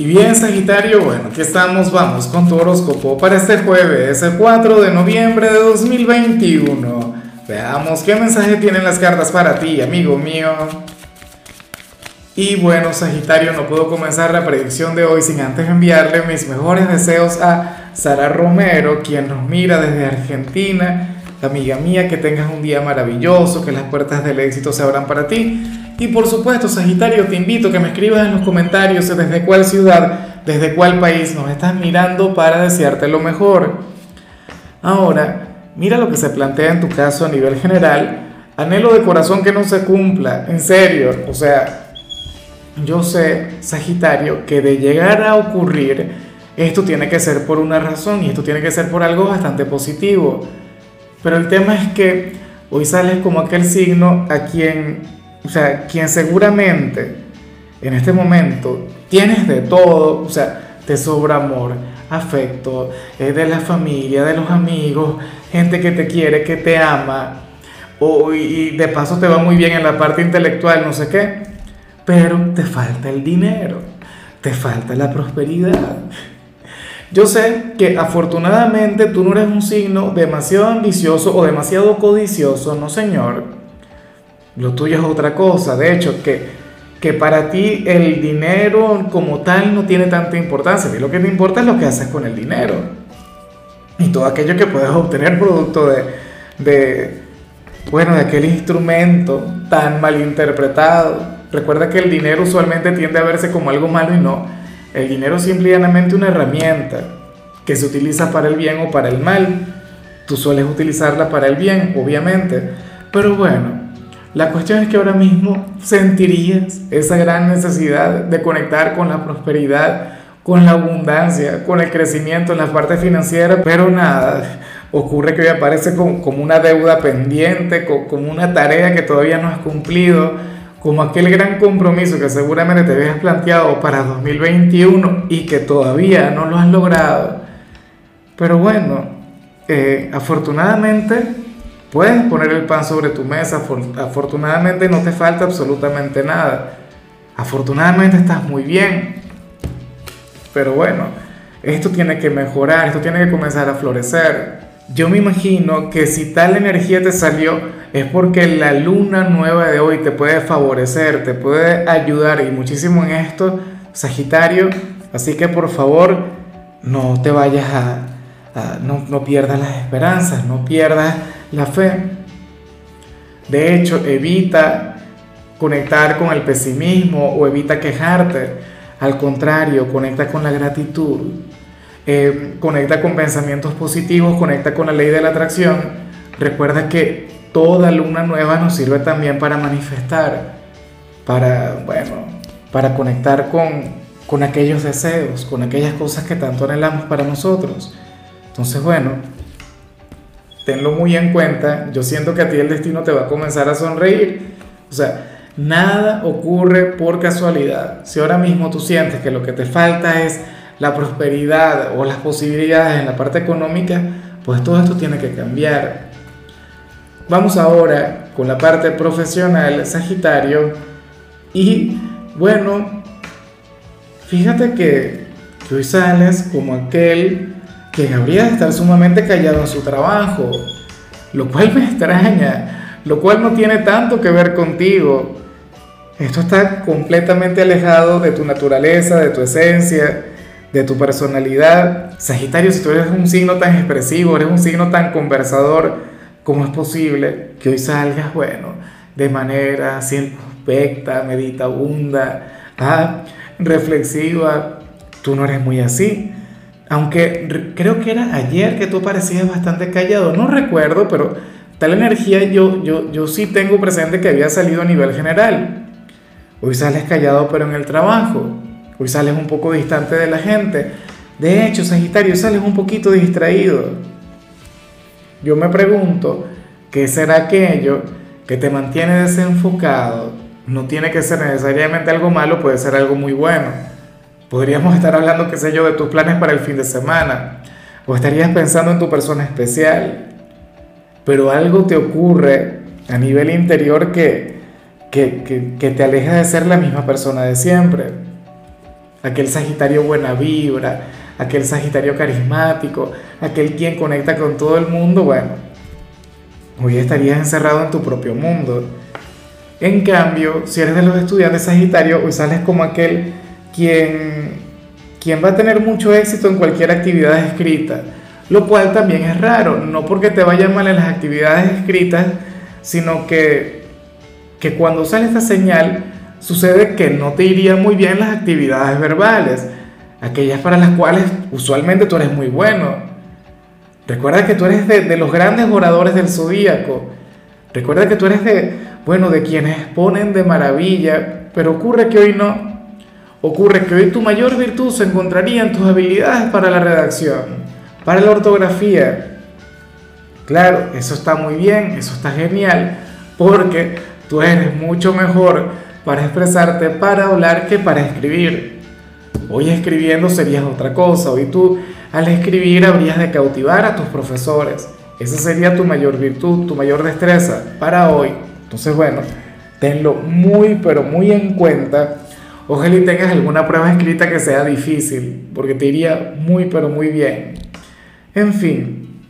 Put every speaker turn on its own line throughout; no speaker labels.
Y bien, Sagitario, bueno, aquí estamos, vamos con tu horóscopo para este jueves, el 4 de noviembre de 2021. Veamos qué mensaje tienen las cartas para ti, amigo mío. Y bueno, Sagitario, no puedo comenzar la predicción de hoy sin antes enviarle mis mejores deseos a Sara Romero, quien nos mira desde Argentina. Amiga mía, que tengas un día maravilloso, que las puertas del éxito se abran para ti y por supuesto, Sagitario, te invito a que me escribas en los comentarios desde cuál ciudad, desde cuál país nos estás mirando para desearte lo mejor. Ahora, mira lo que se plantea en tu caso a nivel general. Anhelo de corazón que no se cumpla, en serio. O sea, yo sé, Sagitario, que de llegar a ocurrir, esto tiene que ser por una razón y esto tiene que ser por algo bastante positivo. Pero el tema es que hoy sales como aquel signo a quien o sea, quien seguramente en este momento tienes de todo, o sea, te sobra amor, afecto, eh, de la familia, de los amigos, gente que te quiere, que te ama, o, y de paso te va muy bien en la parte intelectual, no sé qué, pero te falta el dinero, te falta la prosperidad. Yo sé que afortunadamente tú no eres un signo demasiado ambicioso o demasiado codicioso, no señor lo tuyo es otra cosa. De hecho, que, que para ti el dinero como tal no tiene tanta importancia. A lo que te importa es lo que haces con el dinero. Y todo aquello que puedes obtener producto de, de bueno, de aquel instrumento tan mal interpretado. Recuerda que el dinero usualmente tiende a verse como algo malo y no. El dinero es simplemente una herramienta que se utiliza para el bien o para el mal. Tú sueles utilizarla para el bien, obviamente. Pero bueno, la cuestión es que ahora mismo sentirías esa gran necesidad de conectar con la prosperidad, con la abundancia, con el crecimiento en la parte financiera, pero nada, ocurre que hoy aparece como, una deuda pendiente, como una tarea que todavía no has cumplido, como aquel gran compromiso que seguramente te habías planteado para 2021 y que todavía no lo has logrado. Pero bueno, eh, afortunadamente Puedes poner el pan sobre tu mesa, afortunadamente no te falta absolutamente nada. Afortunadamente estás muy bien. Pero bueno, esto tiene que mejorar, esto tiene que comenzar a florecer. Yo me imagino que si tal energía te salió es porque la luna nueva de hoy te puede favorecer, te puede ayudar y muchísimo en esto, Sagitario. Así que por favor, no te vayas a, no, no pierdas las esperanzas, no pierdas la fe. De hecho, evita conectar con el pesimismo o evita quejarte. Al contrario, conecta con la gratitud. Eh, conecta con pensamientos positivos, conecta con la ley de la atracción. Recuerda que toda luna nueva nos sirve también para manifestar, para, bueno, para conectar con, con aquellos deseos, con aquellas cosas que tanto anhelamos para nosotros. Entonces, bueno, tenlo muy en cuenta. Yo siento que a ti el destino te va a comenzar a sonreír. O sea, nada ocurre por casualidad. Si ahora mismo tú sientes que lo que te falta es la prosperidad o las posibilidades en la parte económica, pues todo esto tiene que cambiar. Vamos ahora con la parte profesional, Sagitario. Y bueno, fíjate que, que hoy sales como aquel que habría de estar sumamente callado en su trabajo, lo cual me extraña, lo cual no tiene tanto que ver contigo. Esto está completamente alejado de tu naturaleza, de tu esencia, de tu personalidad. Sagitario, si tú eres un signo tan expresivo, eres un signo tan conversador, ¿cómo es posible que hoy salgas, bueno, de manera circunspecta, meditabunda, ah, reflexiva? Tú no eres muy así. Aunque creo que era ayer que tú parecías bastante callado, no recuerdo, pero tal energía yo, yo, yo sí tengo presente que había salido a nivel general. Hoy sales callado pero en el trabajo, hoy sales un poco distante de la gente. De hecho, Sagitario, sales un poquito distraído. Yo me pregunto, ¿qué será aquello que te mantiene desenfocado? No tiene que ser necesariamente algo malo, puede ser algo muy bueno Podríamos estar hablando, qué sé yo, de tus planes para el fin de semana. O estarías pensando en tu persona especial. Pero algo te ocurre a nivel interior que, que, te aleja de ser la misma persona de siempre. aquel Sagitario buena vibra, aquel Sagitario carismático, aquel quien conecta con todo el mundo, bueno, hoy estarías encerrado en tu propio mundo. En cambio, si eres de los estudiantes Sagitario, hoy sales como aquel quien, quien va a tener mucho éxito en cualquier actividad escrita, lo cual también es raro, no porque te vayan mal en las actividades escritas, sino que, que cuando sale esta señal, sucede que no te iría muy bien las actividades verbales, aquellas para las cuales usualmente tú eres muy bueno. Recuerda que tú eres de, los grandes oradores del zodíaco. Recuerda que tú eres de, bueno, de quienes ponen de maravilla, pero ocurre que hoy no. Ocurre que hoy tu mayor virtud se encontraría en tus habilidades para la redacción, para la ortografía. Claro, eso está muy bien, eso está genial, porque tú eres mucho mejor para expresarte, para hablar que para escribir. Hoy escribiendo serías otra cosa, hoy tú al escribir habrías de cautivar a tus profesores. Esa sería tu mayor virtud, tu mayor destreza para hoy. Entonces, bueno, tenlo muy, pero muy en cuenta. Ojalá y tengas alguna prueba escrita que sea difícil, porque te iría muy, pero muy bien. En fin,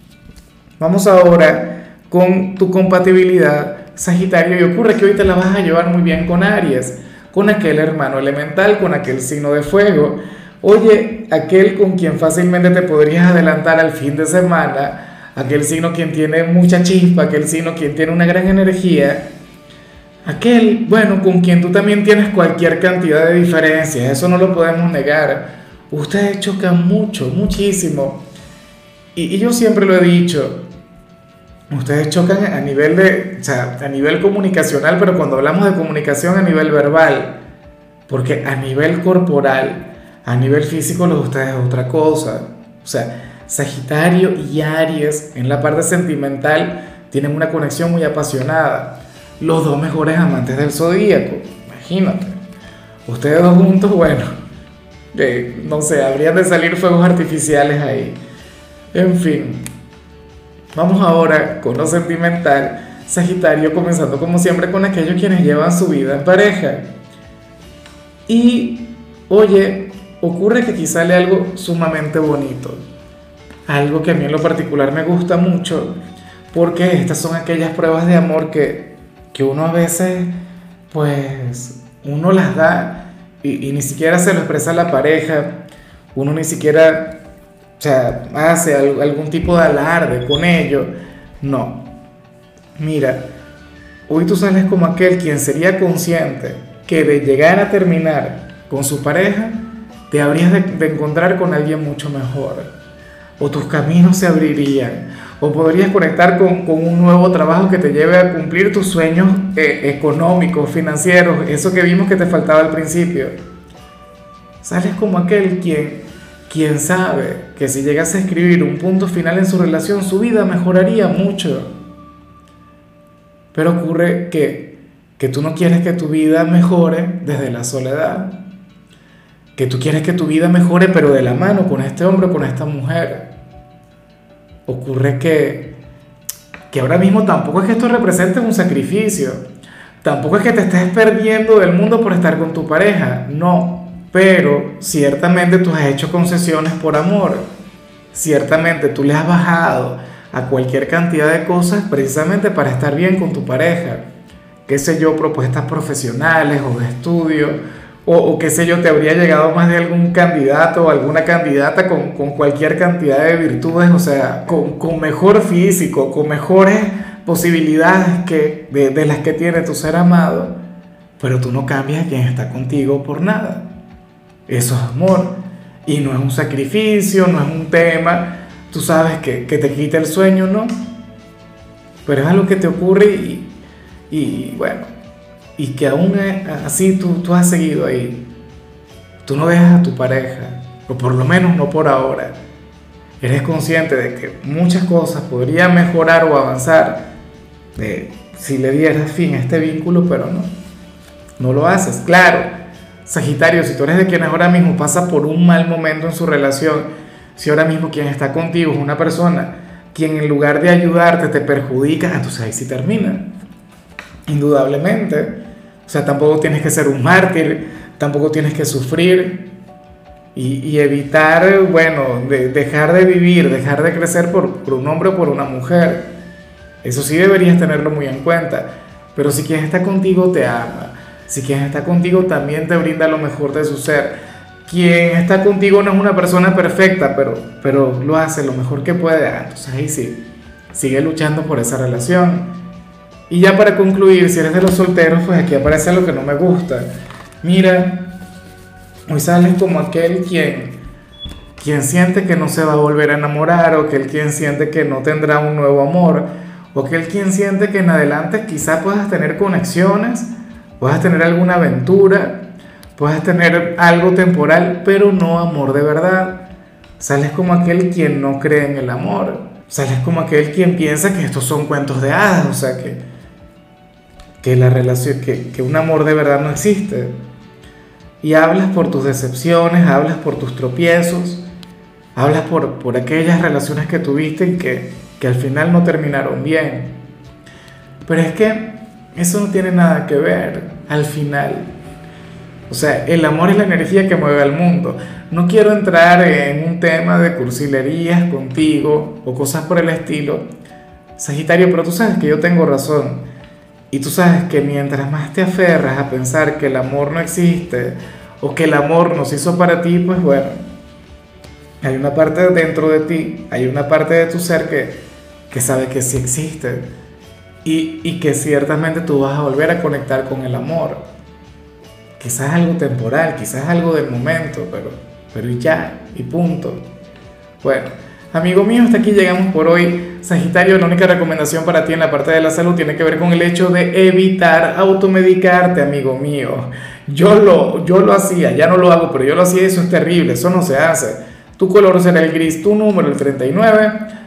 vamos ahora con tu compatibilidad Sagitario, y ocurre que hoy te la vas a llevar muy bien con Aries, con aquel hermano elemental, con aquel signo de fuego. Oye, aquel con quien fácilmente te podrías adelantar al fin de semana, aquel signo quien tiene mucha chispa, aquel signo quien tiene una gran energía, aquel, bueno, con quien tú también tienes cualquier cantidad de diferencias, eso no lo podemos negar. Ustedes chocan mucho, muchísimo. Y, yo siempre lo he dicho, ustedes chocan a nivel de, o sea, a nivel comunicacional, pero cuando hablamos de comunicación a nivel verbal, porque a nivel corporal, a nivel físico, lo de ustedes es otra cosa. O sea, Sagitario y Aries en la parte sentimental tienen una conexión muy apasionada. Los dos mejores amantes del zodíaco, imagínate. Ustedes dos juntos, bueno, no sé, habrían de salir fuegos artificiales ahí. En fin, Vamos ahora con lo sentimental. Sagitario comenzando como siempre con aquellos quienes llevan su vida en pareja. Y, oye, ocurre que aquí sale algo sumamente bonito. Algo que a mí en lo particular me gusta mucho, porque estas son aquellas pruebas de amor que, que uno a veces, pues, uno las da y, y ni siquiera se lo expresa a la pareja, uno ni siquiera o sea, hace algún tipo de alarde con ello. No. Mira, hoy tú sales como aquel quien sería consciente que de llegar a terminar con su pareja, te habrías de, encontrar con alguien mucho mejor. O tus caminos se abrirían. O podrías conectar con, un nuevo trabajo que te lleve a cumplir tus sueños eh, económicos, financieros, eso que vimos que te faltaba al principio. Sales como aquel quien Quién sabe que si llegase a escribir un punto final en su relación, su vida mejoraría mucho. Pero ocurre que, que tú no quieres que tu vida mejore desde la soledad. Que tú quieres que tu vida mejore pero de la mano con este hombre o con esta mujer. Ocurre que, que ahora mismo tampoco es que esto represente un sacrificio. Tampoco es que te estés perdiendo del mundo por estar con tu pareja. No, pero ciertamente tú has hecho concesiones por amor. Ciertamente tú le has bajado a cualquier cantidad de cosas precisamente para estar bien con tu pareja. Qué sé yo, propuestas profesionales o de estudio. O, qué sé yo, te habría llegado más de algún candidato o alguna candidata con, cualquier cantidad de virtudes, o sea, con, mejor físico, con mejores posibilidades que, de, las que tiene tu ser amado, pero tú no cambias quien está contigo por nada. Eso es amor. Y no es un sacrificio, no es un tema, tú sabes que, que te quita el sueño, ¿no? Pero es algo que te ocurre y, y bueno, y que aún así tú, tú has seguido ahí. Tú no dejas a tu pareja, o por lo menos no por ahora. Eres consciente de que muchas cosas podrían mejorar o avanzar si le dieras fin a este vínculo, pero no. No lo haces. Claro, Sagitario, si tú eres de quienes ahora mismo pasa por un mal momento en su relación, si ahora mismo quien está contigo es una persona quien en lugar de ayudarte te perjudica, entonces ahí sí termina. Indudablemente. O sea, tampoco tienes que ser un mártir, tampoco tienes que sufrir. y, evitar, bueno, de, dejar de vivir, dejar de crecer por, por un hombre o por una mujer. Eso sí deberías tenerlo muy en cuenta. Pero si quien está contigo te ama, si quien está contigo también te brinda lo mejor de su ser, quien está contigo no es una persona perfecta, pero, pero lo hace lo mejor que puede, ah, entonces ahí sí, sigue luchando por esa relación. Y ya para concluir, si eres de los solteros, pues aquí aparece lo que no me gusta. Mira, hoy sales como aquel quien, quien siente que no se va a volver a enamorar, o aquel quien siente que no tendrá un nuevo amor, o aquel quien siente que en adelante quizá puedas tener conexiones, puedas tener alguna aventura, puedas tener algo temporal, pero no amor de verdad. Sales como aquel quien no cree en el amor. Sales como aquel quien piensa que estos son cuentos de hadas, o sea que que la relación, que, que un amor de verdad no existe. Y hablas por tus decepciones, hablas por tus tropiezos, hablas por, por aquellas relaciones que tuviste y que, que al final no terminaron bien. Pero es que eso no tiene nada que ver al final. O sea, el amor es la energía que mueve al mundo. No quiero entrar en un tema de cursilerías contigo o cosas por el estilo, Sagitario, pero tú sabes que yo tengo razón. Y tú sabes que mientras más te aferras a pensar que el amor no existe o que el amor nos hizo para ti, pues bueno, hay una parte dentro de ti, hay una parte de tu ser que, que sabe que sí existe y, que ciertamente tú vas a volver a conectar con el amor. Quizás algo temporal, quizás algo del momento, pero, pero ya, y punto. Bueno. Amigo mío, hasta aquí llegamos por hoy. Sagitario, la única recomendación para ti en la parte de la salud tiene que ver con el hecho de evitar automedicarte, amigo mío. Yo lo, yo lo hacía, ya no lo hago, pero yo lo hacía y eso es terrible, eso no se hace. Tu color será el gris, tu número el 39.